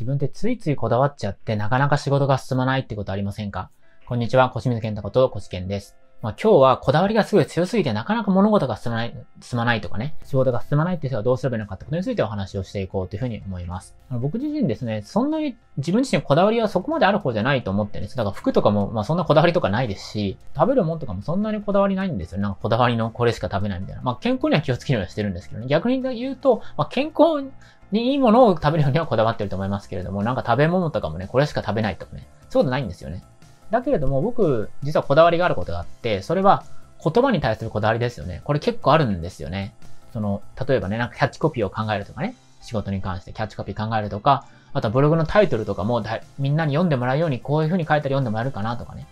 自分ってついついこだわっちゃってなかなか仕事が進まないってことありませんか？こんにちは、小清水健太こと小健です。まあ、今日はこだわりがすごい強すぎてなかなか物事が進まない、進まないとかね、仕事が進まないって人はどうすればいいのかってことについてお話をしていこうというふうに思います。あの僕自身ですね、そんなに自分自身こだわりはそこまである方じゃないと思ってるんです。だから服とかも、まあそんなこだわりとかないですし、食べるもんとかもそんなにこだわりないんですよ。なんかこだわりのこれしか食べないみたいな。まあ健康には気をつけるようにしてるんですけどね。逆に言うと、まあ健康にいいものを食べるようにはこだわってると思いますけれども、なんか食べ物とかもね、これしか食べないとかね、そういうことないんですよね。だけれども僕、実はこだわりがあることがあって、それは、言葉に対するこだわりですよね。これ結構あるんですよね。その、例えばね、なんかキャッチコピーを考えるとかね、仕事に関してキャッチコピー考えるとか、あとはブログのタイトルとかもみんなに読んでもらうようにこういう風に書いたら読んでもらえるかなとかね。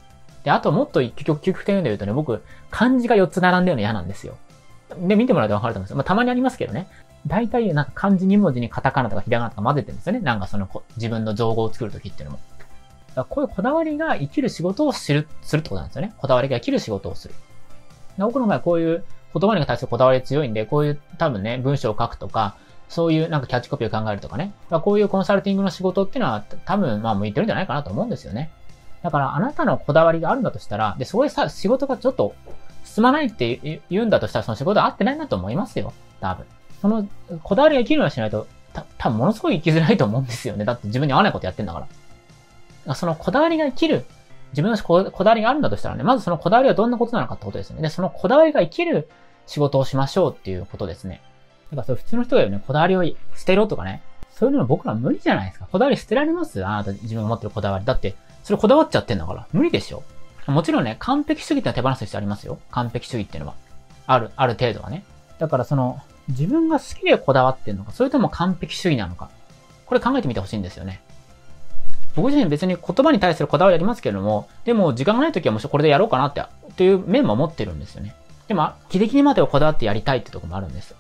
で、あともっと究極点で言うとね、僕、漢字が4つ並んでるの嫌なんですよ。で、見てもらうとわかると思うんですよ。まあ、たまにありますけどね。大体、なんか漢字2文字にカタカナとかひらがなとか混ぜてるんですよね。なんかその、自分の造語を作るときっていうのも。だからこういうこだわりが生きる仕事をする、するってことなんですよね。こだわりが生きる仕事をする。僕の場合こういう言葉に対するこだわり強いんで、こういう多分ね、文章を書くとか、そういうなんかキャッチコピーを考えるとかね。こういうコンサルティングの仕事っていうのは多分まあ向いてるんじゃないかなと思うんですよね。だからあなたのこだわりがあるんだとしたら、で、そこでさ、仕事がちょっと進まないって言うんだとしたら、その仕事は合ってないなと思いますよ。多分。その、こだわりが生きるようにしないと、た、多分ものすごい生きづらいと思うんですよね。だって自分に合わないことやってんだから。そのこだわりが生きる自分のこだわりがあるんだとしたらね、まずそのこだわりはどんなことなのかってことですね。で、そのこだわりが生きる仕事をしましょうっていうことですね。だからそれ普通の人が言うね、こだわりを捨てろとかね、そういうの僕ら無理じゃないですか。こだわり捨てられます？あなた自分が持ってるこだわり。だって、それこだわっちゃってんだから。無理でしょ。もちろんね、完璧主義ってのは手放す必要ありますよ。完璧主義っていうのは。ある、ある程度はね。だからその、自分が好きでこだわってんのか、それとも完璧主義なのか。これ考えてみてほしいんですよね。僕自身別に言葉に対するこだわりありますけれども、でも時間がない時はもしこれでやろうかなって、という面も持ってるんですよね。でも、ギリギリまでをこだわってやりたいってとこもあるんです。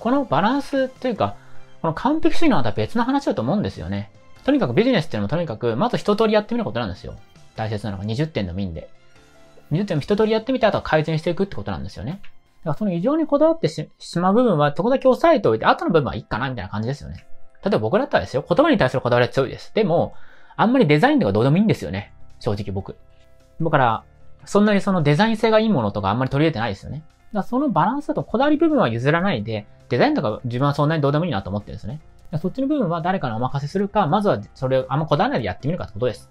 このバランスというか、この完璧主義のまた別の話だと思うんですよね。とにかくビジネスっていうのもとにかく、まず一通りやってみることなんですよ。大切なのが20点のみんで。20点も一通りやってみて、あとは改善していくってことなんですよね。だからその異常にこだわってしまう部分は、そこだけ押さえておいて、後の部分はいいかな、みたいな感じですよね。例えば僕だったらですよ、言葉に対するこだわりは強いです。でも、あんまりデザインとかどうでもいいんですよね。正直僕。だから、そんなにそのデザイン性がいいものとかあんまり取り入れてないですよね。だからそのバランスだとこだわり部分は譲らないで、デザインとか自分はそんなにどうでもいいなと思ってるんですね。そっちの部分は誰かにお任せするか、まずはそれをあんまこだわらないでやってみるかってことです。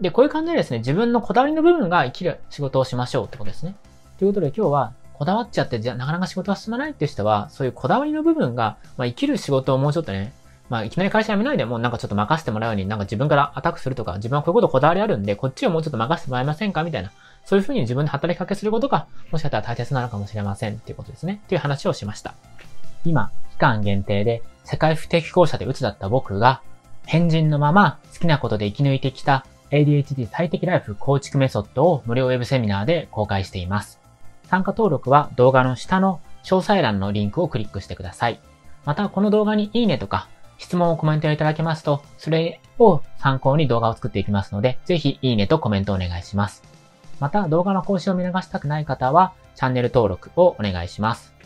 で、こういう感じでですね、自分のこだわりの部分が生きる仕事をしましょうってことですね。ということで今日は、こだわっちゃって、じゃなかなか仕事が進まないっていう人は、そういうこだわりの部分が、まあ、生きる仕事をもうちょっとね、まあ、いきなり会社辞めないでもう、なんかちょっと任せてもらうように、なんか自分からアタックするとか、自分はこういうことこだわりあるんで、こっちをもうちょっと任せてもらえませんかみたいな。そういうふうに自分で働きかけすることが、もしかしたら大切なのかもしれませんっていうことですね。っていう話をしました。今、期間限定で、世界不適合者で鬱だった僕が、変人のまま好きなことで生き抜いてきた ADHD 最適ライフ構築メソッドを無料ウェブセミナーで公開しています。参加登録は動画の下の詳細欄のリンクをクリックしてください。また、この動画にいいねとか質問をコメントいただけますと、それを参考に動画を作っていきますので、ぜひいいねとコメントお願いします。また動画の更新を見逃したくない方は、チャンネル登録をお願いします。